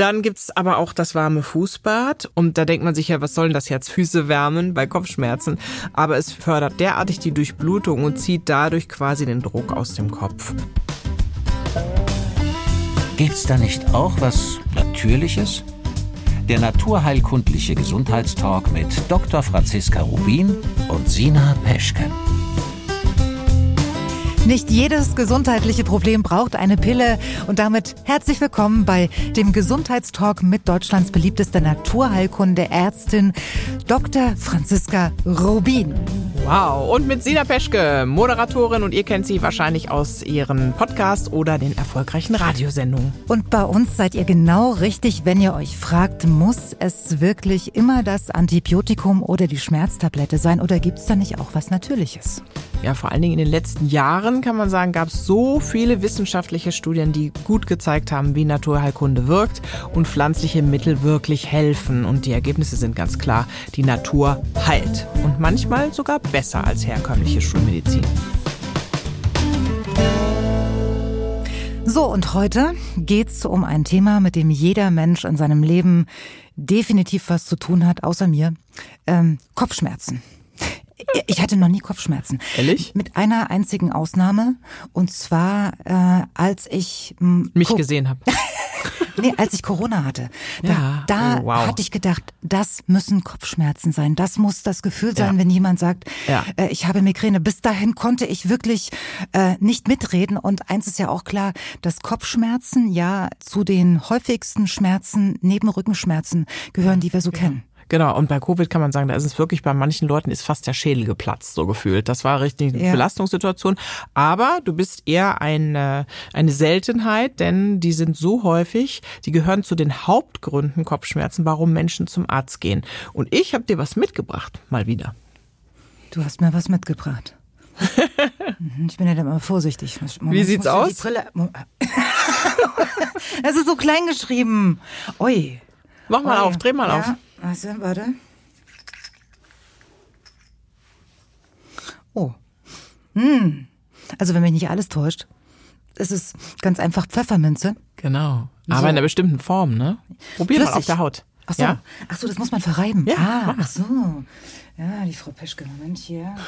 Dann gibt's aber auch das warme Fußbad. Und da denkt man sich ja, was sollen das jetzt? Füße wärmen bei Kopfschmerzen. Aber es fördert derartig die Durchblutung und zieht dadurch quasi den Druck aus dem Kopf. Gibt's da nicht auch was Natürliches? Der naturheilkundliche Gesundheitstalk mit Dr. Franziska Rubin und Sina Peschke. Nicht jedes gesundheitliche Problem braucht eine Pille. Und damit herzlich willkommen bei dem Gesundheitstalk mit Deutschlands beliebtester Naturheilkunde Ärztin Dr. Franziska Rubin. Wow. Und mit Sina Peschke, Moderatorin und ihr kennt sie wahrscheinlich aus ihren Podcasts oder den erfolgreichen Radiosendungen. Und bei uns seid ihr genau richtig, wenn ihr euch fragt, muss es wirklich immer das Antibiotikum oder die Schmerztablette sein oder gibt es da nicht auch was Natürliches? Ja, vor allen Dingen in den letzten Jahren kann man sagen, gab es so viele wissenschaftliche Studien, die gut gezeigt haben, wie Naturheilkunde wirkt und pflanzliche Mittel wirklich helfen. Und die Ergebnisse sind ganz klar, die Natur heilt. Und manchmal sogar besser als herkömmliche Schulmedizin. So, und heute geht's um ein Thema, mit dem jeder Mensch in seinem Leben definitiv was zu tun hat, außer mir. Ähm, Kopfschmerzen. Ich hatte noch nie Kopfschmerzen. Ehrlich? Mit einer einzigen Ausnahme. Und zwar, äh, als ich... Mich gesehen habe. nee, als ich Corona hatte. Da, ja. da oh, wow. hatte ich gedacht, das müssen Kopfschmerzen sein. Das muss das Gefühl sein, ja. wenn jemand sagt, ja. äh, ich habe Migräne. Bis dahin konnte ich wirklich äh, nicht mitreden. Und eins ist ja auch klar, dass Kopfschmerzen ja zu den häufigsten Schmerzen neben Rückenschmerzen gehören, die wir so kennen. Genau, und bei Covid kann man sagen, da ist es wirklich bei manchen Leuten ist fast der Schädel geplatzt, so gefühlt. Das war richtig eine Ja. Belastungssituation. Aber du bist eher eine, eine Seltenheit, denn die sind so häufig, die gehören zu den Hauptgründen Kopfschmerzen, warum Menschen zum Arzt gehen. Und ich habe dir was mitgebracht, mal wieder. Du hast mir was mitgebracht. Mhm, ich bin ja dann immer vorsichtig. Moment, Wie sieht's aus? Die Brille. Es ist so klein geschrieben. Ui. Mach mal Ui. auf, dreh mal ja. auf. Also, warte. Oh. Hm. Also, wenn mich nicht alles täuscht, ist es ganz einfach Pfefferminze. Genau. Aber So. in einer bestimmten Form, ne? Probier mal Flüssig. auf der Haut. Ach so. Ja? Ach so, das muss man verreiben. Ja, ah, mal. ach so. Ja, die Frau Peschke, Moment hier.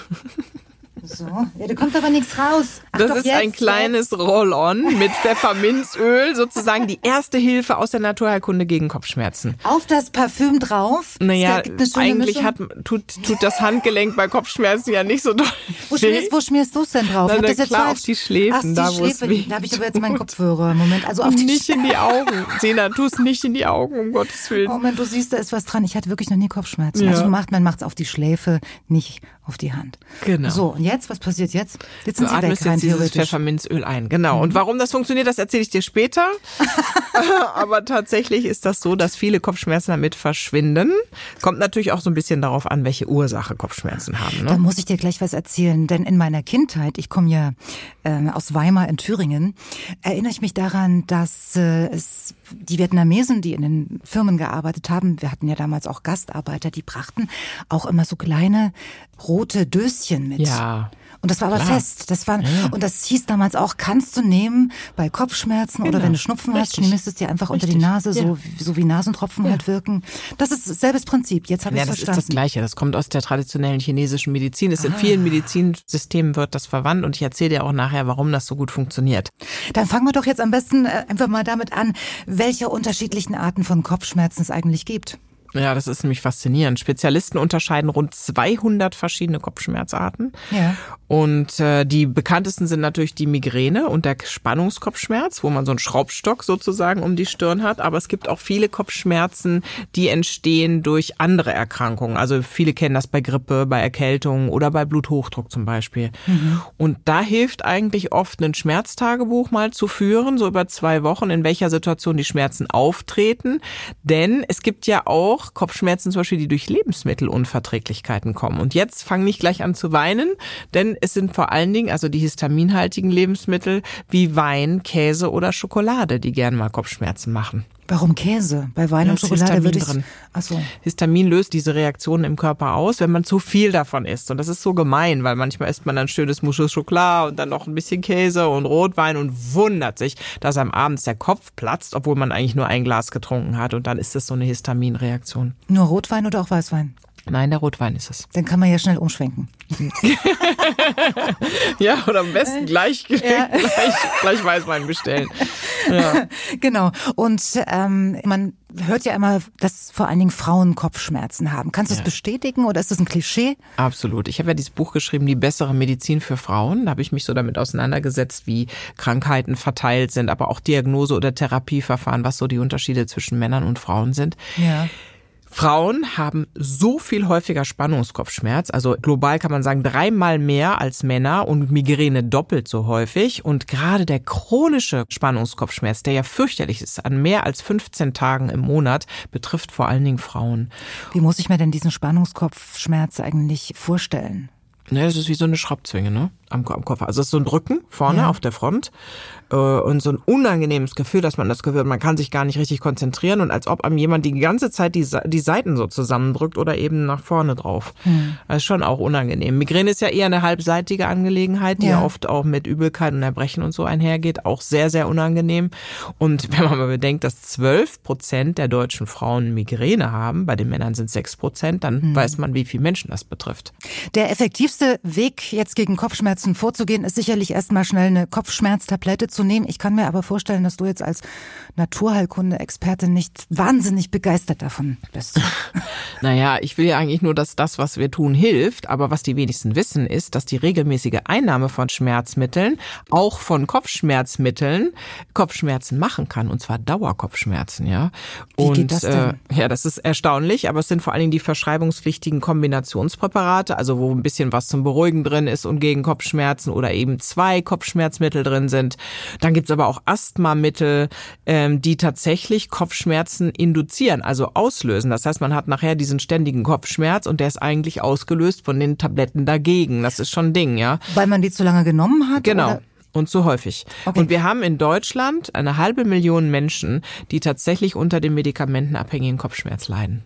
So. Ja, da kommt aber nichts raus. Ach Das doch, ist jetzt, ein kleines Roll-on mit Pfefferminzöl, sozusagen die erste Hilfe aus der Naturheilkunde gegen Kopfschmerzen. Auf das Parfüm drauf. Naja, eigentlich hat, tut, tut das Handgelenk bei Kopfschmerzen ja nicht so doll. Wo schmierst, wo schmierst du es denn drauf? Na, na klar, falsch. auf die Schläfen, Ach, die da, Schläfe. Da habe ich aber jetzt meinen Kopfhörer. Moment, also auf die nicht in die Augen. Sena, tu es nicht in die Augen, um Gottes Willen. Moment, du siehst, da ist was dran. Ich hatte wirklich noch nie Kopfschmerzen. Ja. Also macht, man macht es auf die Schläfe, nicht auf die Hand. Genau. So, und jetzt, was passiert jetzt? Jetzt sind sie weg, rein jetzt dieses. Mhm. Pfefferminzöl ein. Genau. Und warum das funktioniert, das erzähle ich dir später. Aber tatsächlich ist das so, dass viele Kopfschmerzen damit verschwinden. Kommt natürlich auch so ein bisschen darauf an, welche Ursache Kopfschmerzen haben. Da Ne? muss ich dir gleich was erzählen, denn in meiner Kindheit, ich komme ja äh, aus Weimar in Thüringen, erinnere ich mich daran, dass äh, es die Vietnamesen, die in den Firmen gearbeitet haben, wir hatten ja damals auch Gastarbeiter, die brachten auch immer so kleine rote Döschen mit. Ja. Und das war aber Klar. fest. Das war, und das hieß damals auch, kannst du nehmen bei Kopfschmerzen oder Genau. wenn du Schnupfen hast, Richtig. schmiest es dir einfach unter die Richtig. Nase, so, so wie Nasentropfen halt wirken. Das ist selbes Prinzip. Jetzt habe ich Ja, das ist verstanden. das Gleiche. Das kommt aus der traditionellen chinesischen Medizin. Es in vielen Medizinsystemen wird das verwandt und ich erzähle dir auch nachher, warum das so gut funktioniert. Dann fangen wir doch jetzt am besten äh, einfach mal damit an, welche unterschiedlichen Arten von Kopfschmerzen es eigentlich gibt. Ja, das ist nämlich faszinierend. Spezialisten unterscheiden rund 200 verschiedene Kopfschmerzarten. Ja. Und äh, die bekanntesten sind natürlich die Migräne und der Spannungskopfschmerz, wo man so einen Schraubstock sozusagen um die Stirn hat. Aber es gibt auch viele Kopfschmerzen, die entstehen durch andere Erkrankungen. Also viele kennen das bei Grippe, bei Erkältung oder bei Bluthochdruck zum Beispiel. Und da hilft eigentlich oft ein Schmerztagebuch mal zu führen, so über zwei Wochen, in welcher Situation die Schmerzen auftreten. Denn es gibt ja auch Kopfschmerzen zum Beispiel, die durch Lebensmittelunverträglichkeiten kommen. Und jetzt fang nicht gleich an zu weinen, denn es sind vor allen Dingen also die histaminhaltigen Lebensmittel wie Wein, Käse oder Schokolade, die gern mal Kopfschmerzen machen. Warum Käse? Bei Wein und Schokolade würde ich. drin. So. Histamin löst diese Reaktionen im Körper aus, wenn man zu viel davon isst. Und das ist so gemein, weil manchmal isst man dann schönes Mousse Schokolade und dann noch ein bisschen Käse und Rotwein und wundert sich, dass einem abends der Kopf platzt, obwohl man eigentlich nur ein Glas getrunken hat. Und dann ist das so eine Histaminreaktion. Nur Rotwein oder auch Weißwein? Nein, der Rotwein ist es. Dann kann man ja schnell umschwenken. Ja, oder am besten gleich, Ja. gleich, gleich Weißwein bestellen. Ja. Genau. Und ähm, man hört ja immer, dass vor allen Dingen Frauen Kopfschmerzen haben. Kannst du es Ja. bestätigen oder ist das ein Klischee? Absolut. Ich habe ja dieses Buch geschrieben, Die bessere Medizin für Frauen. Da habe ich mich so damit auseinandergesetzt, wie Krankheiten verteilt sind, aber auch Diagnose- oder Therapieverfahren, was so die Unterschiede zwischen Männern und Frauen sind. Ja. Frauen haben so viel häufiger Spannungskopfschmerz, also global kann man sagen dreimal mehr als Männer und Migräne doppelt so häufig. Und gerade der chronische Spannungskopfschmerz, der ja fürchterlich ist, an mehr als 15 Tagen im Monat, betrifft vor allen Dingen Frauen. Wie muss ich mir denn diesen Spannungskopfschmerz eigentlich vorstellen? Ne, das ist wie so eine Schraubzwinge, ne? Am, am Kopf. Also es ist so ein Drücken vorne Ja. auf der Front äh, und so ein unangenehmes Gefühl, dass man das hat, man kann sich gar nicht richtig konzentrieren und als ob einem jemand die ganze Zeit die, die Seiten so zusammendrückt oder eben nach vorne drauf. Hm. Das ist schon auch unangenehm. Migräne ist ja eher eine halbseitige Angelegenheit, die ja. Ja. oft auch mit Übelkeit und Erbrechen und so einhergeht. Auch sehr, sehr unangenehm. Und wenn man mal bedenkt, dass 12 Prozent der deutschen Frauen Migräne haben, bei den Männern sind 6 Prozent, dann Hm. weiß man, wie viele Menschen das betrifft. Der effektivste Weg, jetzt gegen Kopfschmerzen vorzugehen, ist sicherlich erstmal schnell eine Kopfschmerztablette zu nehmen. Ich kann mir aber vorstellen, dass du jetzt als Naturheilkunde-Experte nicht wahnsinnig begeistert davon bist. Naja, ich will ja eigentlich nur, dass das, was wir tun, hilft. Aber was die wenigsten wissen, ist, dass die regelmäßige Einnahme von Schmerzmitteln, auch von Kopfschmerzmitteln, Kopfschmerzen machen kann. Und zwar Dauerkopfschmerzen, ja. Wie und, geht das denn? Äh, ja, das ist erstaunlich. Aber es sind vor allen Dingen die verschreibungspflichtigen Kombinationspräparate, also wo ein bisschen was zum Beruhigen drin ist und gegen Kopfschmerzen oder eben zwei Kopfschmerzmittel drin sind. Dann gibt's aber auch Asthmamittel, ähm, die tatsächlich Kopfschmerzen induzieren, also auslösen. Das heißt, man hat nachher diesen ständigen Kopfschmerz und der ist eigentlich ausgelöst von den Tabletten dagegen. Das ist schon ein Ding, ja. Weil man die zu lange genommen hat? Genau. Oder? Und zu häufig. Okay. Und wir haben in Deutschland eine halbe Million Menschen, die tatsächlich unter dem medikamentenabhängigen Kopfschmerz leiden.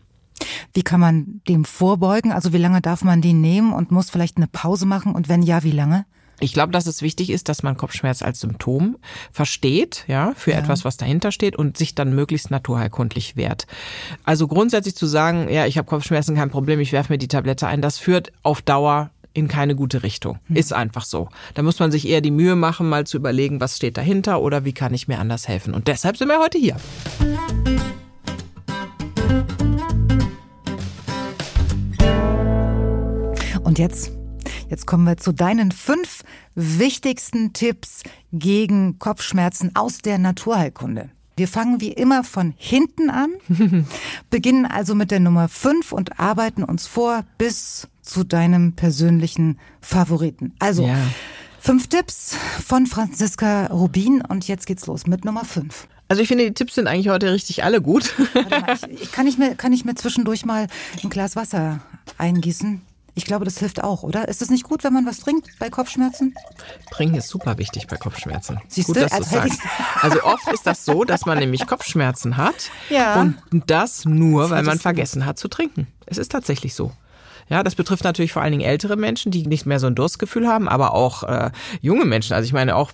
Wie kann man dem vorbeugen? Also wie lange darf man die nehmen und muss vielleicht eine Pause machen? Und wenn ja, wie lange? Ich glaube, dass es wichtig ist, dass man Kopfschmerz als Symptom versteht, ja, für Ja. etwas, was dahinter steht und sich dann möglichst naturheilkundlich wehrt. Also grundsätzlich zu sagen, ja, ich habe Kopfschmerzen, kein Problem, ich werfe mir die Tablette ein, das führt auf Dauer in keine gute Richtung. Ist einfach so. Da muss man sich eher die Mühe machen, mal zu überlegen, was steht dahinter oder wie kann ich mir anders helfen. Und deshalb sind wir heute hier. Und jetzt, jetzt kommen wir zu deinen fünf wichtigsten Tipps gegen Kopfschmerzen aus der Naturheilkunde. Wir fangen wie immer von hinten an, beginnen also mit der Nummer fünf und arbeiten uns vor bis zu deinem persönlichen Favoriten. Also, Ja. fünf Tipps von Franziska Rubin und jetzt geht's los mit Nummer fünf. Also ich finde, die Tipps sind eigentlich heute richtig alle gut. Warte mal, ich, ich, kann, ich mir, kann ich mir zwischendurch mal ein Glas Wasser eingießen? Ich glaube, das hilft auch, oder? Ist es nicht gut, wenn man was trinkt bei Kopfschmerzen? Trinken ist super wichtig bei Kopfschmerzen. Siehst Gut, du, dass du als es hätte sagst. Also oft ist das so, dass man nämlich Kopfschmerzen hat Ja. und das nur, Das weil man du- vergessen hat zu trinken. Es ist tatsächlich so. Ja, das betrifft natürlich vor allen Dingen ältere Menschen, die nicht mehr so ein Durstgefühl haben, aber auch äh, junge Menschen. Also ich meine auch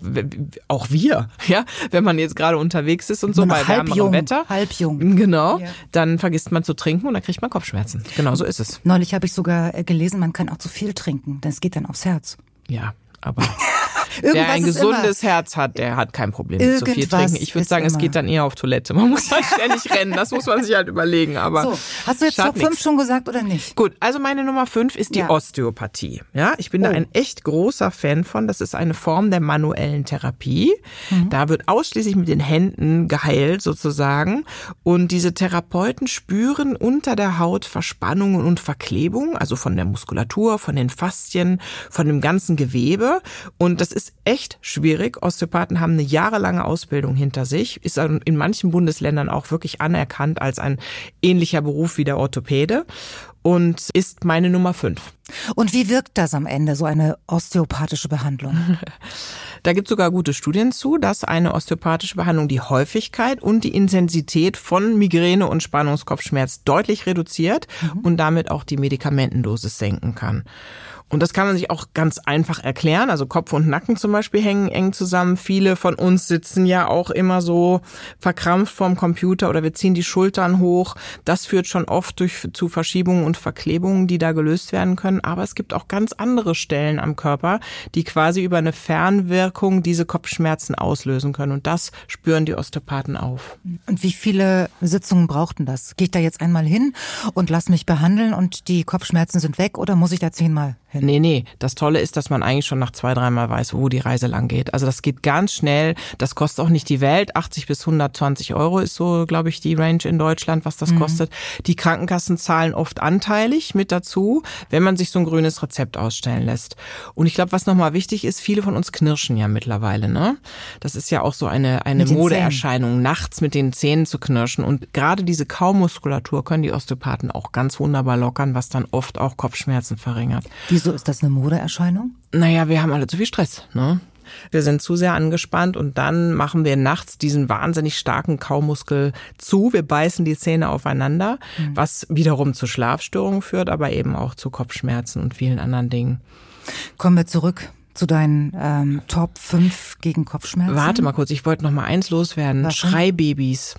auch wir, ja, wenn man jetzt gerade unterwegs ist und so bei halb wärmerem jung, Wetter, halb jung. genau, Ja. dann vergisst man zu trinken und dann kriegt man Kopfschmerzen. Genau so ist es. Neulich habe ich sogar äh, gelesen, man kann auch zu viel trinken, denn es geht dann aufs Herz. Ja, aber Irgendwas Wer ein gesundes Herz hat, der hat kein Problem mit zu viel trinken. Ich würde sagen, es immer. geht dann eher auf Toilette. Man muss halt ständig rennen. Das muss man sich halt überlegen. Aber So, hast du jetzt Top 5 nix. schon gesagt oder nicht? Gut, also meine Nummer fünf ist die Ja. Osteopathie. Ja, ich bin da Oh. ein echt großer Fan von. Das ist eine Form der manuellen Therapie. Mhm. Da wird ausschließlich mit den Händen geheilt sozusagen. Und diese Therapeuten spüren unter der Haut Verspannungen und Verklebungen, also von der Muskulatur, von den Faszien, von dem ganzen Gewebe. Und das ist echt schwierig. Osteopathen haben eine jahrelange Ausbildung hinter sich, ist in manchen Bundesländern auch wirklich anerkannt als ein ähnlicher Beruf wie der Orthopäde und ist meine Nummer fünf. Und wie wirkt das am Ende, so eine osteopathische Behandlung? Da gibt es sogar gute Studien zu, dass eine osteopathische Behandlung die Häufigkeit und die Intensität von Migräne und Spannungskopfschmerz deutlich reduziert mhm. und damit auch die Medikamentendosis senken kann. Und das kann man sich auch ganz einfach erklären. Also Kopf und Nacken zum Beispiel hängen eng zusammen. Viele von uns sitzen ja auch immer so verkrampft vorm Computer oder wir ziehen die Schultern hoch. Das führt schon oft durch, zu Verschiebungen und Verklebungen, die da gelöst werden können. Aber es gibt auch ganz andere Stellen am Körper, die quasi über eine Fernwirkung diese Kopfschmerzen auslösen können. Und das spüren die Osteopathen auf. Und wie viele Sitzungen brauchten das? Gehe ich da jetzt einmal hin und lass mich behandeln und die Kopfschmerzen sind weg oder muss ich da zehnmal hin? Nee, nee. Das Tolle ist, dass man eigentlich schon nach zwei, dreimal weiß, wo die Reise lang geht. Also das geht ganz schnell. Das kostet auch nicht die Welt. 80 bis 120 Euro ist so, glaube ich, die Range in Deutschland, was das mhm. kostet. Die Krankenkassen zahlen oft anteilig mit dazu, wenn man sich so ein grünes Rezept ausstellen lässt. Und ich glaube, was nochmal wichtig ist, viele von uns knirschen ja mittlerweile, ne? Das ist ja auch so eine, eine Modeerscheinung, nachts mit den Zähnen zu knirschen. Und gerade diese Kaumuskulatur können die Osteopathen auch ganz wunderbar lockern, was dann oft auch Kopfschmerzen verringert. Wieso ist das eine Modeerscheinung? Naja, wir haben alle zu viel Stress, ne? Wir sind zu sehr angespannt und dann machen wir nachts diesen wahnsinnig starken Kaumuskel zu. Wir beißen die Zähne aufeinander, mhm. was wiederum zu Schlafstörungen führt, aber eben auch zu Kopfschmerzen und vielen anderen Dingen. Kommen wir zurück zu deinen ähm, Top 5 gegen Kopfschmerzen. Warte mal kurz, ich wollte noch mal eins loswerden. Was Schreibabys.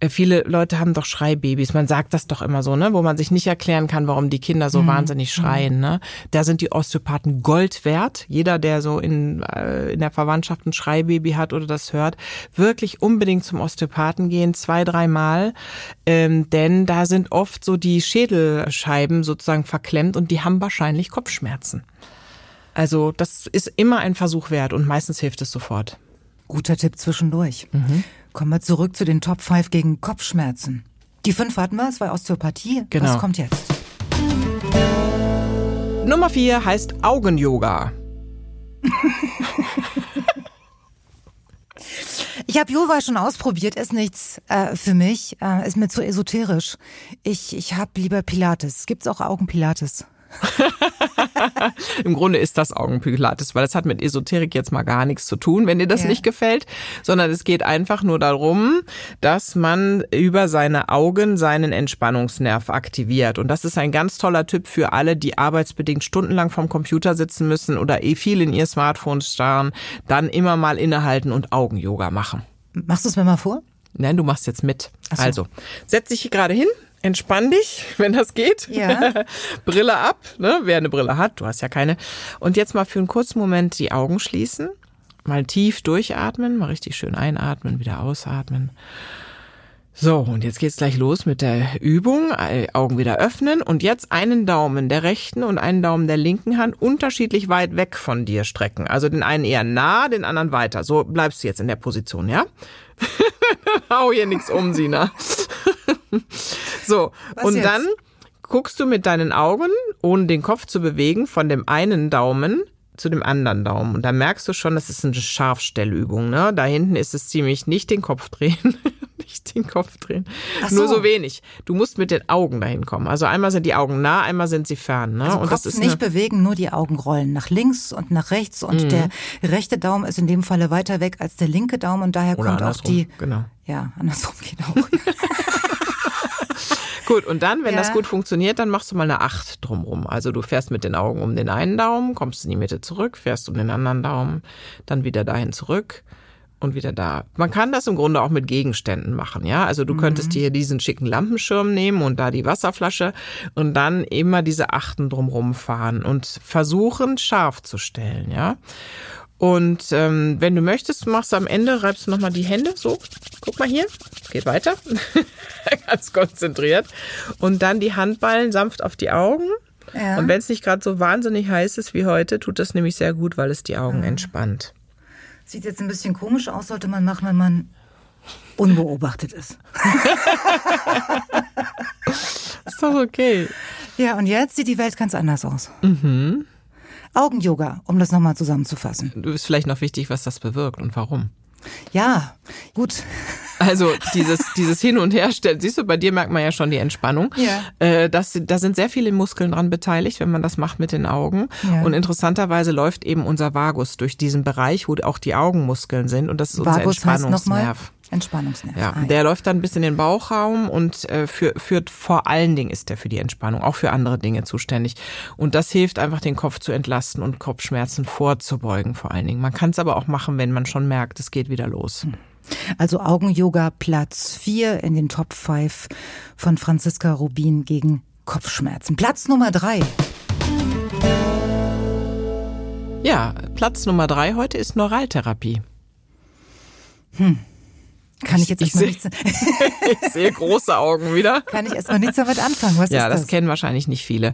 Äh, viele Leute haben doch Schreibabys. Man sagt das doch immer so, ne, wo man sich nicht erklären kann, warum die Kinder so mhm. wahnsinnig schreien. Ne? Da sind die Osteopathen Gold wert. Jeder, der so in, äh, in der Verwandtschaft ein Schreibaby hat oder das hört, wirklich unbedingt zum Osteopathen gehen, zwei, dreimal. Ähm, denn da sind oft so die Schädelscheiben sozusagen verklemmt und die haben wahrscheinlich Kopfschmerzen. Also das ist immer ein Versuch wert und meistens hilft es sofort. Guter Tipp zwischendurch. Mhm. Kommen wir zurück zu den Top 5 gegen Kopfschmerzen. Die fünf hatten wir, es war Osteopathie. Genau. Was kommt jetzt? Nummer 4 heißt Augen-Yoga. Ich habe Yoga schon ausprobiert, ist nichts äh, für mich, äh, ist mir zu esoterisch. Ich, ich habe lieber Pilates. Gibt's auch Augenpilates? Im Grunde ist das Augenpilates, weil es hat mit Esoterik jetzt mal gar nichts zu tun, wenn dir das ja. nicht gefällt, sondern es geht einfach nur darum, dass man über seine Augen seinen Entspannungsnerv aktiviert. Und das ist ein ganz toller Tipp für alle, die arbeitsbedingt stundenlang vom Computer sitzen müssen oder eh viel in ihr Smartphone starren, dann immer mal innehalten und Augen-Yoga machen. Machst du es mir mal vor? Nein, du machst jetzt mit. So. Also, setz dich hier gerade hin, entspann dich, wenn das geht. Ja. Brille ab, ne? wer eine Brille hat, du hast ja keine. Und jetzt mal für einen kurzen Moment die Augen schließen, mal tief durchatmen, mal richtig schön einatmen, wieder ausatmen. So, und jetzt geht's gleich los mit der Übung. Augen wieder öffnen und jetzt einen Daumen der rechten und einen Daumen der linken Hand unterschiedlich weit weg von dir strecken. Also den einen eher nah, den anderen weiter. So bleibst du jetzt in der Position, ja? Hau hier nichts um, Sina. So, Was und jetzt? dann guckst du mit deinen Augen, ohne den Kopf zu bewegen, von dem einen Daumen zu dem anderen Daumen. Und da merkst du schon, das ist eine Scharfstellübung. Ne? Da hinten ist es ziemlich nicht den Kopf drehen, nicht den Kopf drehen. So. Nur so wenig. Du musst mit den Augen dahin kommen. Also einmal sind die Augen nah, einmal sind sie fern. Ne? Also und Kopf das ist nicht bewegen, nur die Augen rollen nach links und nach rechts. Und mhm. der rechte Daumen ist in dem Falle weiter weg als der linke Daumen und daher Oder kommt auch die. Genau. Ja, andersrum geht auch. Gut, und dann, wenn ja. das gut funktioniert, dann machst du mal eine Acht drumrum. Also du fährst mit den Augen um den einen Daumen, kommst in die Mitte zurück, fährst um den anderen Daumen, dann wieder dahin zurück und wieder da. Man kann das im Grunde auch mit Gegenständen machen, ja. Also du mhm. könntest dir diesen schicken Lampenschirm nehmen und da die Wasserflasche und dann immer diese Achten drumrum fahren und versuchen scharf zu stellen, ja. Und ähm, wenn du möchtest, machst du am Ende, reibst du nochmal die Hände so. Guck mal hier. Geht weiter. Ganz konzentriert. Und dann die Handballen sanft auf die Augen. Ja. Und wenn es nicht gerade so wahnsinnig heiß ist wie heute, tut das nämlich sehr gut, weil es die Augen mhm. entspannt. Sieht jetzt ein bisschen komisch aus, sollte man machen, wenn man unbeobachtet ist. ist doch okay. Ja, und jetzt sieht die Welt ganz anders aus. Mhm. Augen-Yoga, um das nochmal zusammenzufassen. Du bist vielleicht noch wichtig, was das bewirkt und warum. Ja, gut. Also dieses, dieses Hin- und Herstellen, siehst du, bei dir merkt man ja schon die Entspannung. Ja. Äh, das, da sind sehr viele Muskeln dran beteiligt, wenn man das macht mit den Augen. Ja. Und interessanterweise läuft eben unser Vagus durch diesen Bereich, wo auch die Augenmuskeln sind. Und das ist unser Vagus nochmal Entspannungsnerv. Entspannungsnerv. Ja, Ah, der läuft dann bis in den Bauchraum und äh, für, führt vor allen Dingen ist der für die Entspannung, auch für andere Dinge zuständig. Und das hilft einfach, den Kopf zu entlasten und Kopfschmerzen vorzubeugen vor allen Dingen. Man kann es aber auch machen, wenn man schon merkt, es geht wieder los. Also Augen-Yoga Platz 4 in den Top 5 von Franziska Rubin gegen Kopfschmerzen. Platz Nummer 3. Ja, Platz Nummer drei heute ist Neuraltherapie. Kann ich jetzt Ich erstmal seh- nichts, Ich sehe große Augen wieder. kann ich erstmal nichts damit anfangen. Was Ja, ist das, das? kennen wahrscheinlich nicht viele.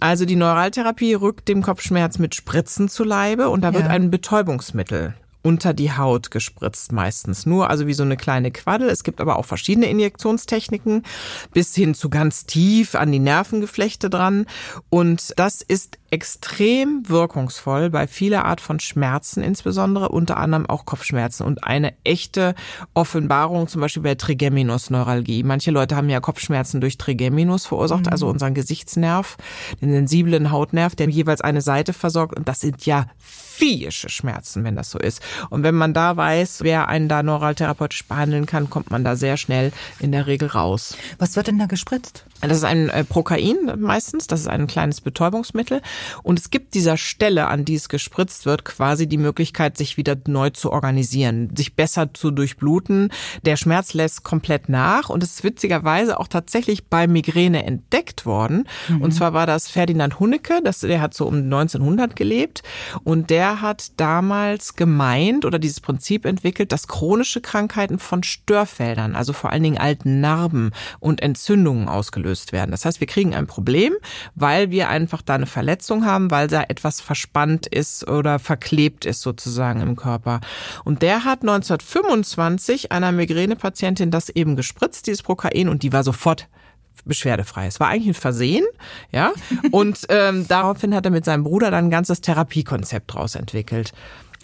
Also die Neuraltherapie rückt dem Kopfschmerz mit Spritzen zu Leibe und da wird Ja. ein Betäubungsmittel unter die Haut gespritzt meistens. Nur also wie so eine kleine Quaddel. Es gibt aber auch verschiedene Injektionstechniken bis hin zu ganz tief an die Nervengeflechte dran. Und das ist extrem wirkungsvoll bei vieler Art von Schmerzen, insbesondere unter anderem auch Kopfschmerzen und eine echte Offenbarung zum Beispiel bei Trigeminusneuralgie. Manche Leute haben ja Kopfschmerzen durch Trigeminus verursacht, also unseren Gesichtsnerv, den sensiblen Hautnerv, der jeweils eine Seite versorgt und das sind ja viehische Schmerzen, wenn das so ist. Und wenn man da weiß, wer einen da neuraltherapeutisch behandeln kann, kommt man da sehr schnell in der Regel raus. Was wird denn da gespritzt? Das ist ein äh, Prokain meistens, das ist ein kleines Betäubungsmittel. Und es gibt dieser Stelle, an die es gespritzt wird, quasi die Möglichkeit, sich wieder neu zu organisieren, sich besser zu durchbluten. Der Schmerz lässt komplett nach und es ist witzigerweise auch tatsächlich bei Migräne entdeckt worden. Und zwar war das Ferdinand Hunnecke, das, der hat so um 1900 gelebt und der hat damals gemeint oder dieses Prinzip entwickelt, dass chronische Krankheiten von Störfeldern, also vor allen Dingen alten Narben und Entzündungen ausgelöst werden. Das heißt, wir kriegen ein Problem, weil wir einfach da eine Verletzung haben, weil da etwas verspannt ist oder verklebt ist sozusagen im Körper. Und der hat 1925 einer Migränepatientin das eben gespritzt, dieses Prokain, und die war sofort beschwerdefrei. Es war eigentlich ein Versehen, ja. Und ähm, daraufhin hat er mit seinem Bruder dann ein ganzes Therapiekonzept draus entwickelt.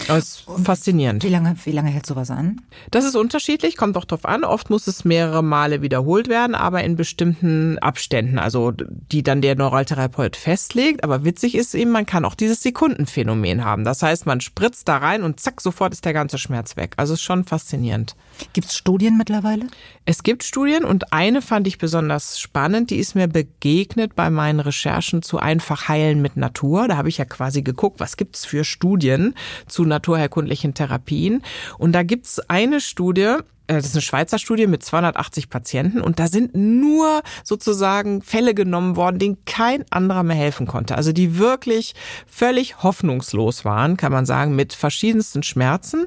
Das ist faszinierend. Wie lange, wie lange hält sowas an? Das ist unterschiedlich, kommt auch drauf an. Oft muss es mehrere Male wiederholt werden, aber in bestimmten Abständen, also die dann der Neuraltherapeut festlegt. Aber witzig ist eben, man kann auch dieses Sekundenphänomen haben. Das heißt, man spritzt da rein und zack, sofort ist der ganze Schmerz weg. Also ist schon faszinierend. Gibt es Studien mittlerweile? Es gibt Studien und eine fand ich besonders spannend, die ist mir begegnet bei meinen Recherchen zu einfach heilen mit Natur. Da habe ich ja quasi geguckt, was gibt's für Studien zu naturherkundlichen Therapien. Und da gibt's eine Studie, das ist eine Schweizer Studie mit 280 Patienten und da sind nur sozusagen Fälle genommen worden, denen kein anderer mehr helfen konnte. Also die wirklich völlig hoffnungslos waren, kann man sagen, mit verschiedensten Schmerzen.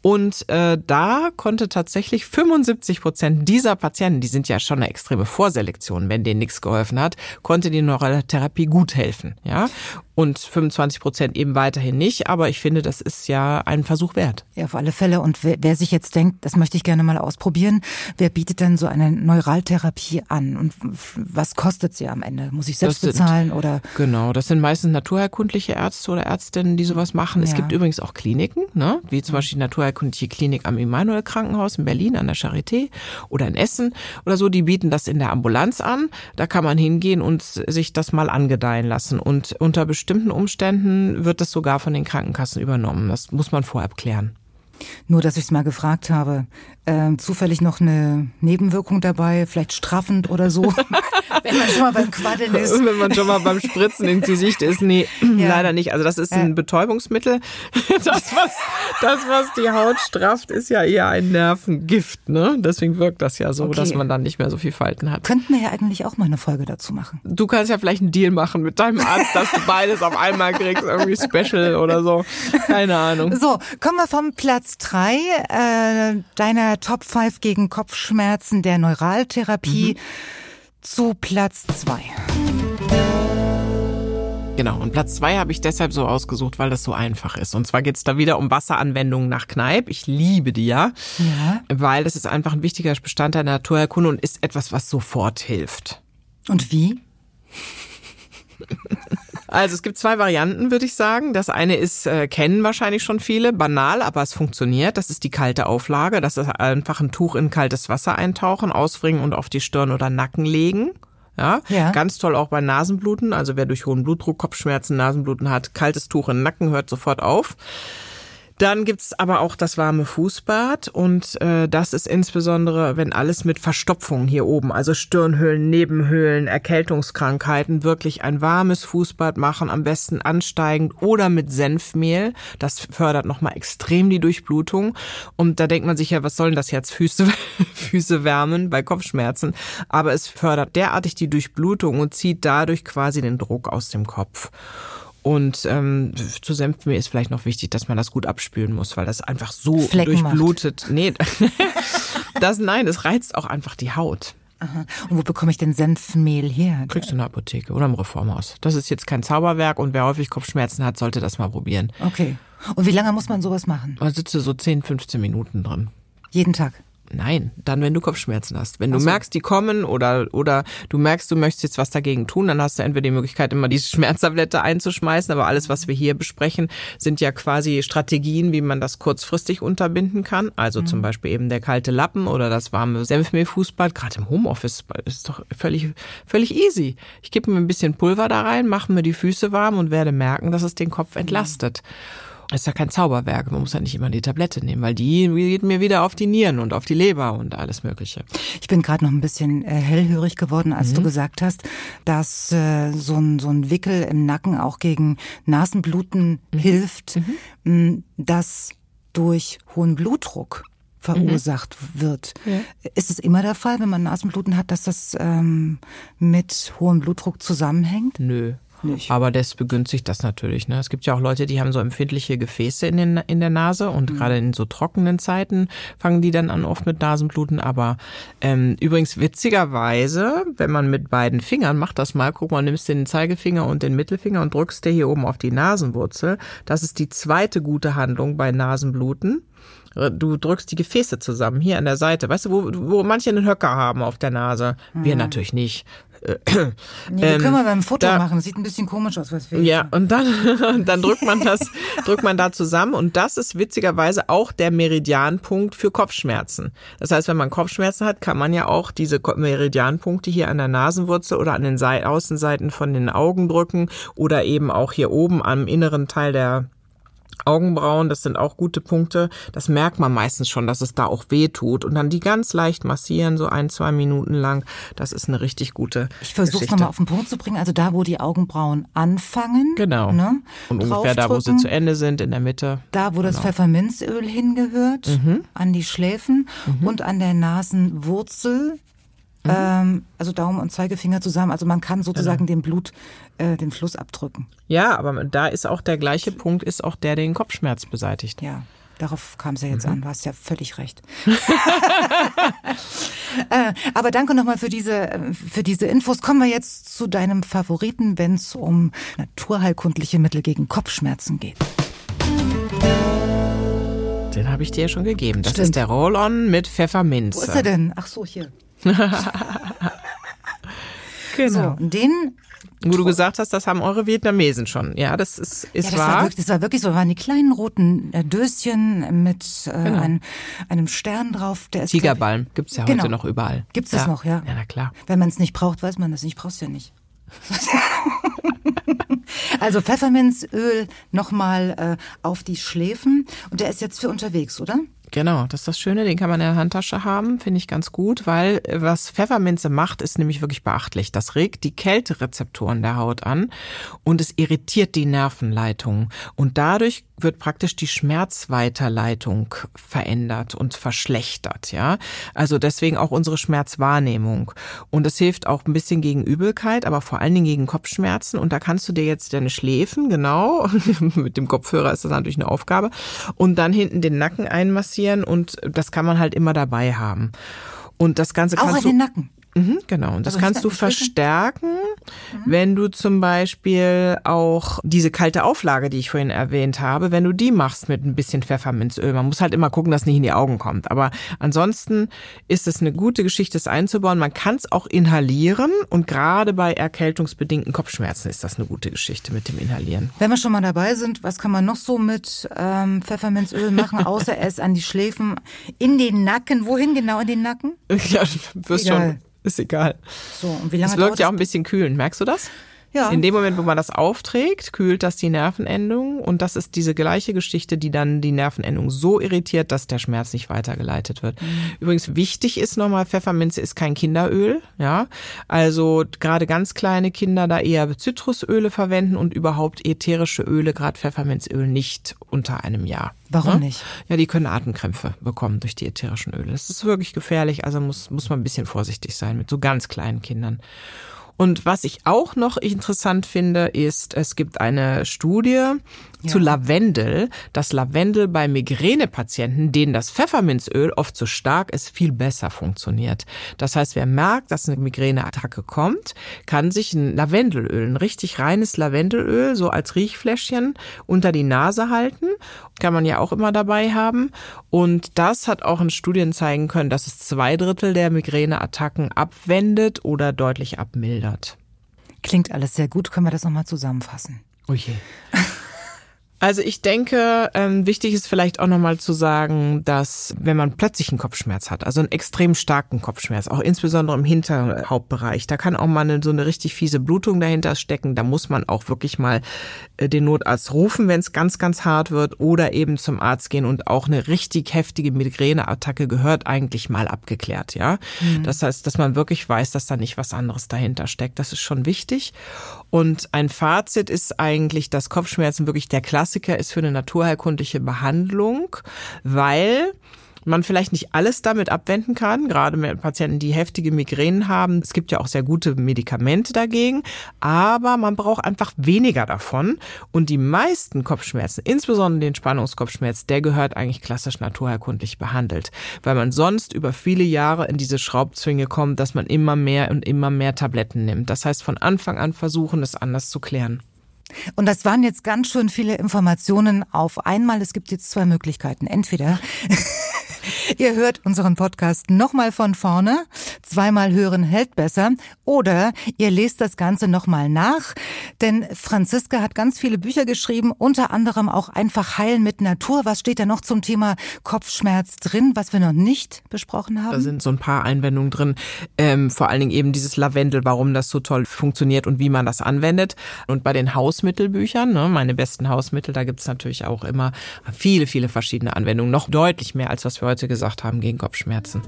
Und äh, da konnte tatsächlich 75 Prozent dieser Patienten, die sind ja schon eine extreme Vorselektion, wenn denen nichts geholfen hat, konnte die Neurotherapie gut helfen. Ja, und 25 Prozent eben weiterhin nicht. Aber ich finde, das ist ja ein Versuch wert. Ja, auf alle Fälle. Und wer, wer sich jetzt denkt, das möchte ich gerne mal ausprobieren, wer bietet denn so eine Neuraltherapie an? Und was kostet sie am Ende? Muss ich selbst sind- bezahlen oder? Genau, das sind meistens naturheilkundliche Ärzte oder Ärztinnen, die sowas machen. Es Ja. gibt übrigens auch Kliniken, ne? wie zum Beispiel die naturheilkundliche Klinik am Immanuel Krankenhaus in Berlin an der Charité oder in Essen oder so. Die bieten das in der Ambulanz an. Da kann man hingehen und sich das mal angedeihen lassen. Und unter bestimmten Umständen wird das sogar von den Krankenkassen übernommen. Das muss man vorab klären. Nur, dass ich es mal gefragt habe. Ähm, zufällig noch eine Nebenwirkung dabei, vielleicht straffend oder so, wenn man schon mal beim Quaddeln ist. Wenn man schon mal beim Spritzen ins Gesicht ist, nee, Ja. leider nicht. Also das ist ein Ja. Betäubungsmittel. Das was, das, was die Haut strafft, ist ja eher ein Nervengift. Ne? Deswegen wirkt das ja so, Okay. dass man dann nicht mehr so viel Falten hat. Könnten wir ja eigentlich auch mal eine Folge dazu machen. Du kannst ja vielleicht einen Deal machen mit deinem Arzt, dass du beides auf einmal kriegst, irgendwie Special oder so. Keine Ahnung. So, kommen wir vom Platz drei äh, deiner Top 5 gegen Kopfschmerzen der Neuraltherapie zu Platz zwei. Genau, und Platz zwei habe ich deshalb so ausgesucht, weil das so einfach ist. Und zwar geht's da wieder um Wasseranwendungen nach Kneipp. Ich liebe die ja, Ja. weil das ist einfach ein wichtiger Bestandteil der Naturheilkunde und ist etwas, was sofort hilft. Und wie? Also es gibt zwei Varianten, würde ich sagen. Das eine ist, äh, kennen wahrscheinlich schon viele, banal, aber es funktioniert. Das ist die kalte Auflage. Das ist einfach ein Tuch in kaltes Wasser eintauchen, auswringen und auf die Stirn oder Nacken legen. Ja, Ja. ganz toll auch bei Nasenbluten. Also wer durch hohen Blutdruck, Kopfschmerzen, Nasenbluten hat, kaltes Tuch in den Nacken hört sofort auf. Dann gibt's aber auch das warme Fußbad und äh, das ist insbesondere, wenn alles mit Verstopfung hier oben, also Stirnhöhlen, Nebenhöhlen, Erkältungskrankheiten, wirklich ein warmes Fußbad machen, am besten ansteigend oder mit Senfmehl. Das fördert nochmal extrem die Durchblutung. Und da denkt man sich ja, was soll denn das jetzt? Füße, Füße wärmen bei Kopfschmerzen. Aber es fördert derartig die Durchblutung und zieht dadurch quasi den Druck aus dem Kopf. Und ähm, zu Senfmehl ist vielleicht noch wichtig, dass man das gut abspülen muss, weil das einfach so Flecken macht. durchblutet. Nee, das nein, es reizt auch einfach die Haut. Aha. Und wo bekomme ich denn Senfmehl her? Kriegst du in der Apotheke oder im Reformhaus. Das ist jetzt kein Zauberwerk und wer häufig Kopfschmerzen hat, sollte das mal probieren. Okay. Und wie lange muss man sowas machen? Da sitzt so 10, 15 Minuten drin. Jeden Tag. Nein, dann, wenn du Kopfschmerzen hast. Wenn du merkst, die kommen oder, oder du merkst, du möchtest jetzt was dagegen tun, dann hast du entweder die Möglichkeit, immer diese Schmerztablette einzuschmeißen. Aber alles, was wir hier besprechen, sind ja quasi Strategien, wie man das kurzfristig unterbinden kann. Also zum Beispiel eben der kalte Lappen oder das warme Senfmehlfußbad. Gerade im Homeoffice ist doch völlig, völlig easy. Ich gebe mir ein bisschen Pulver da rein, mache mir die Füße warm und werde merken, dass es den Kopf entlastet. Das ist ja kein Zauberwerk. Man muss ja nicht immer die Tablette nehmen, weil die geht mir wieder auf die Nieren und auf die Leber und alles Mögliche. Ich bin gerade noch ein bisschen äh, hellhörig geworden, als Mhm. du gesagt hast, dass äh, so, ein, so ein Wickel im Nacken auch gegen Nasenbluten Mhm. hilft, m, das durch hohen Blutdruck verursacht Mhm. wird. Ist es immer der Fall, wenn man Nasenbluten hat, dass das ähm, mit hohem Blutdruck zusammenhängt? Nö. Nicht. Aber das begünstigt das natürlich. Ne? Es gibt ja auch Leute, die haben so empfindliche Gefäße in, den, in der Nase und Mhm. gerade in so trockenen Zeiten fangen die dann an oft mit Nasenbluten. Aber ähm, übrigens witzigerweise, wenn man mit beiden Fingern macht das mal, guck mal, nimmst den Zeigefinger und den Mittelfinger und drückst dir hier oben auf die Nasenwurzel. Das ist die zweite gute Handlung bei Nasenbluten. Du drückst die Gefäße zusammen hier an der Seite. Weißt du, wo, wo manche einen Höcker haben auf der Nase? Mhm. Wir natürlich nicht. Nee, wir können wir beim Foto Ähm, da- machen. Das sieht ein bisschen komisch aus, was wir Ja, und dann, dann drückt man das, drückt man da zusammen und das ist witzigerweise auch der Meridianpunkt für Kopfschmerzen. Das heißt, wenn man Kopfschmerzen hat, kann man ja auch diese Meridianpunkte hier an der Nasenwurzel oder an den Sei- Außenseiten von den Augen drücken oder eben auch hier oben am inneren Teil der Augenbrauen, das sind auch gute Punkte. Das merkt man meistens schon, dass es da auch weh tut. Und dann die ganz leicht massieren, so ein, zwei Minuten lang. Das ist eine richtig gute Ich versuche nochmal auf den Punkt zu bringen. Also da, wo die Augenbrauen anfangen. Genau. Ne? Und ungefähr da, wo sie zu Ende sind, in der Mitte. Da, wo das Genau. Pfefferminzöl hingehört, Mhm. an die Schläfen und an der Nasenwurzel. Mhm. Ähm, also Daumen und Zeigefinger zusammen. Also man kann Genau. sozusagen den Blut, äh, den Fluss abdrücken. Ja, aber da ist auch der gleiche Punkt, ist auch der, der den Kopfschmerz beseitigt. Ja, darauf kam es ja jetzt Mhm. an. Du hast ja völlig recht. äh, aber danke nochmal für diese, für diese Infos. Kommen wir jetzt zu deinem Favoriten, wenn es um naturheilkundliche Mittel gegen Kopfschmerzen geht. Den habe ich dir ja schon gegeben. Das Stimmt. ist der Roll-On mit Pfefferminze. Wo ist er denn? Ach so, hier. Genau. So, den Wo du gesagt hast, das haben eure Vietnamesen schon. Ja, das ist, ist Ja, das wahr. war, wirklich, das war wirklich so, das waren die kleinen roten äh, Döschen mit äh, ein, einem Stern drauf. Der ist, Tigerbalm gibt's ja heute Genau. noch überall. Gibt's das ja. noch, ja? Ja, na klar. Wenn man es nicht braucht, weiß man das nicht. Brauchst du ja nicht. also Pfefferminzöl nochmal äh, auf die Schläfen. Und der ist jetzt für unterwegs, oder? Genau, das ist das Schöne, den kann man in der Handtasche haben, finde ich ganz gut, weil äh, was Pfefferminze macht, ist nämlich wirklich beachtlich. Das regt die Kälterezeptoren der Haut an und es irritiert die Nervenleitung und dadurch wird praktisch die Schmerzweiterleitung verändert und verschlechtert, ja? Also deswegen auch unsere Schmerzwahrnehmung und es hilft auch ein bisschen gegen Übelkeit, aber vor allen Dingen gegen Kopfschmerzen und da kannst du dir jetzt deine Schläfen, genau, mit dem Kopfhörer ist das natürlich eine Aufgabe und dann hinten den Nacken einmassieren und das kann man halt immer dabei haben. Und das Ganze Auch kannst in du den Nacken. Mhm, genau. Und das Also kannst du hinter verstärken Wenn du zum Beispiel auch diese kalte Auflage, die ich vorhin erwähnt habe, wenn du die machst mit ein bisschen Pfefferminzöl, man muss halt immer gucken, dass nicht in die Augen kommt. Aber ansonsten ist es eine gute Geschichte, es einzubauen. Man kann es auch inhalieren und gerade bei erkältungsbedingten Kopfschmerzen ist das eine gute Geschichte mit dem Inhalieren. Wenn wir schon mal dabei sind, was kann man noch so mit ähm, Pfefferminzöl machen, außer es an die Schläfen, in den Nacken? Wohin genau in den Nacken? Ja, wirst Egal. schon. Ist egal. So, und wie lange Es wirkt dauert ja auch das? ein bisschen kühlend, merkst du das? Ja. In dem Moment, wo man das aufträgt, kühlt das die Nervenendung und das ist diese gleiche Geschichte, die dann die Nervenendung so irritiert, dass der Schmerz nicht weitergeleitet wird. Mhm. Übrigens wichtig ist nochmal, Pfefferminze ist kein Kinderöl, ja. Also gerade ganz kleine Kinder da eher Zitrusöle verwenden und überhaupt ätherische Öle, gerade Pfefferminzöl nicht unter einem Jahr. Warum ne? nicht? Ja, die können Atemkrämpfe bekommen durch die ätherischen Öle. Das ist wirklich gefährlich, also muss, muss man ein bisschen vorsichtig sein mit so ganz kleinen Kindern. Und was ich auch noch interessant finde, ist, es gibt eine Studie zu Lavendel, dass Lavendel bei Migränepatienten, denen das Pfefferminzöl oft zu stark ist, viel besser funktioniert. Das heißt, wer merkt, dass eine Migräneattacke kommt, kann sich ein Lavendelöl, ein richtig reines Lavendelöl, so als Riechfläschchen unter die Nase halten. Kann man ja auch immer dabei haben. Und das hat auch in Studien zeigen können, dass es zwei Drittel der Migräneattacken abwendet oder deutlich abmildert. Klingt alles sehr gut. Können wir das nochmal zusammenfassen? Oh je. Also ich denke, ähm, wichtig ist vielleicht auch nochmal zu sagen, dass wenn man plötzlich einen Kopfschmerz hat, also einen extrem starken Kopfschmerz, auch insbesondere im Hinterhauptbereich, da kann auch mal eine, so eine richtig fiese Blutung dahinter stecken. Da muss man auch wirklich mal äh, den Notarzt rufen, wenn es ganz, ganz hart wird oder eben zum Arzt gehen und auch eine richtig heftige Migräneattacke gehört eigentlich mal abgeklärt, ja. Das heißt, dass man wirklich weiß, dass da nicht was anderes dahinter steckt. Das ist schon wichtig. Und ein Fazit ist eigentlich, dass Kopfschmerzen wirklich der Klassiker ist für eine naturheilkundliche Behandlung, weil man vielleicht nicht alles damit abwenden kann, gerade mit Patienten, die heftige Migränen haben. Es gibt ja auch sehr gute Medikamente dagegen, aber man braucht einfach weniger davon. Und die meisten Kopfschmerzen, insbesondere den Spannungskopfschmerz, der gehört eigentlich klassisch naturheilkundlich behandelt, weil man sonst über viele Jahre in diese Schraubzwinge kommt, dass man immer mehr und immer mehr Tabletten nimmt. Das heißt, von Anfang an versuchen, es anders zu klären. Und das waren jetzt ganz schön viele Informationen auf einmal. Es gibt jetzt zwei Möglichkeiten. Entweder ihr hört unseren Podcast nochmal von vorne, zweimal hören hält besser, oder ihr lest das Ganze nochmal nach. Denn Franziska hat ganz viele Bücher geschrieben, unter anderem auch einfach heilen mit Natur. Was steht da noch zum Thema Kopfschmerz drin, was wir noch nicht besprochen haben? Da sind so ein paar Einwendungen drin. Ähm, vor allen Dingen eben dieses Lavendel, warum das so toll funktioniert und wie man das anwendet. Und bei den Hausmittelbüchern, ne, meine besten Hausmittel, da gibt's natürlich auch immer viele, viele verschiedene Anwendungen. Noch deutlich mehr, als was wir heute gesagt haben, gegen Kopfschmerzen.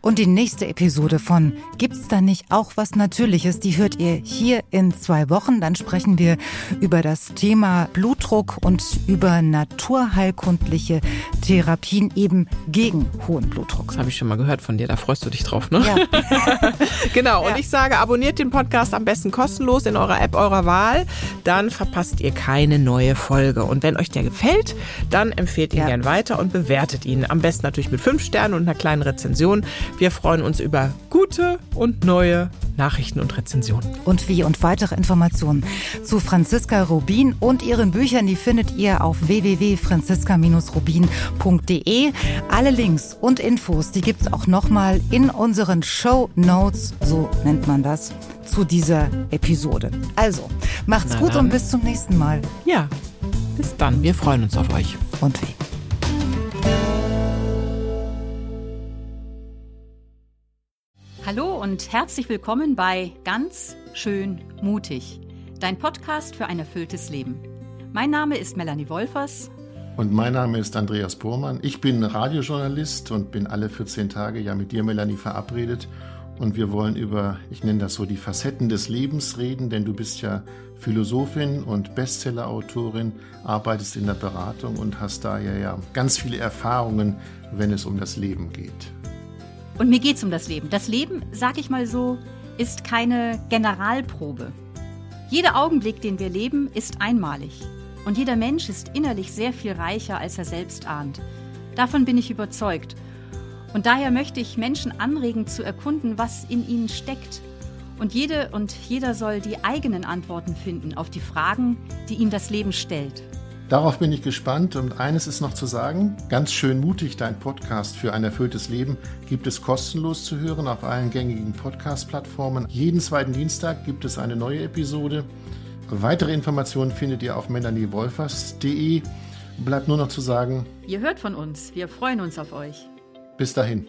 Und die nächste Episode von Gibt's da nicht auch was Natürliches? Die hört ihr hier in zwei Wochen. Dann sprechen wir über das Thema Blutdruck und über naturheilkundliche Therapien eben gegen hohen Blutdruck. Das habe ich schon mal gehört von dir, da freust du dich drauf, ne? Ja. Genau, und ich sage, abonniert den Podcast am besten kostenlos in eurer App eurer Wahl, dann verpasst ihr keine neue Folge. Und wenn euch der gefällt, dann empfehlt ihn Ja. gern weiter und bewertet ihn. Am besten natürlich mit fünf Sternen und einer kleinen Rezension. Wir freuen uns über gute und neue Nachrichten und Rezensionen. Und wie und weitere Informationen zu Franziska Rubin und ihren Büchern, die findet ihr auf www.franziska-rubin.de. Alle Links und Infos, die gibt's auch nochmal in unseren Show Notes, so nennt man das, zu dieser Episode. Also, macht's Na gut dann. und bis zum nächsten Mal. Ja, bis dann. Wir freuen uns auf euch. Und wie? Hallo und herzlich willkommen bei Ganz schön mutig, dein Podcast für ein erfülltes Leben. Mein Name ist Melanie Wolfers. Und mein Name ist Andreas Bormann. Ich bin Radiojournalist und bin alle 14 Tage ja mit dir, Melanie, verabredet. Und wir wollen über, ich nenne das so, die Facetten des Lebens reden, denn du bist ja Philosophin und Bestsellerautorin, arbeitest in der Beratung und hast daher ja ganz viele Erfahrungen, wenn es um das Leben geht. Und mir geht's um das Leben. Das Leben, sag ich mal so, ist keine Generalprobe. Jeder Augenblick, den wir leben, ist einmalig. Und jeder Mensch ist innerlich sehr viel reicher, als er selbst ahnt. Davon bin ich überzeugt. Und daher möchte ich Menschen anregen zu erkunden, was in ihnen steckt Und jede und jeder soll die eigenen Antworten finden auf die Fragen, die ihm das Leben stellt. Darauf bin ich gespannt und eines ist noch zu sagen. Ganz schön mutig, dein Podcast für ein erfülltes Leben gibt es kostenlos zu hören auf allen gängigen Podcast-Plattformen. Jeden zweiten Dienstag gibt es eine neue Episode. Weitere Informationen findet ihr auf melaniewolfers.de. Bleibt nur noch zu sagen, Ihr hört von uns, wir freuen uns auf euch. bis dahin.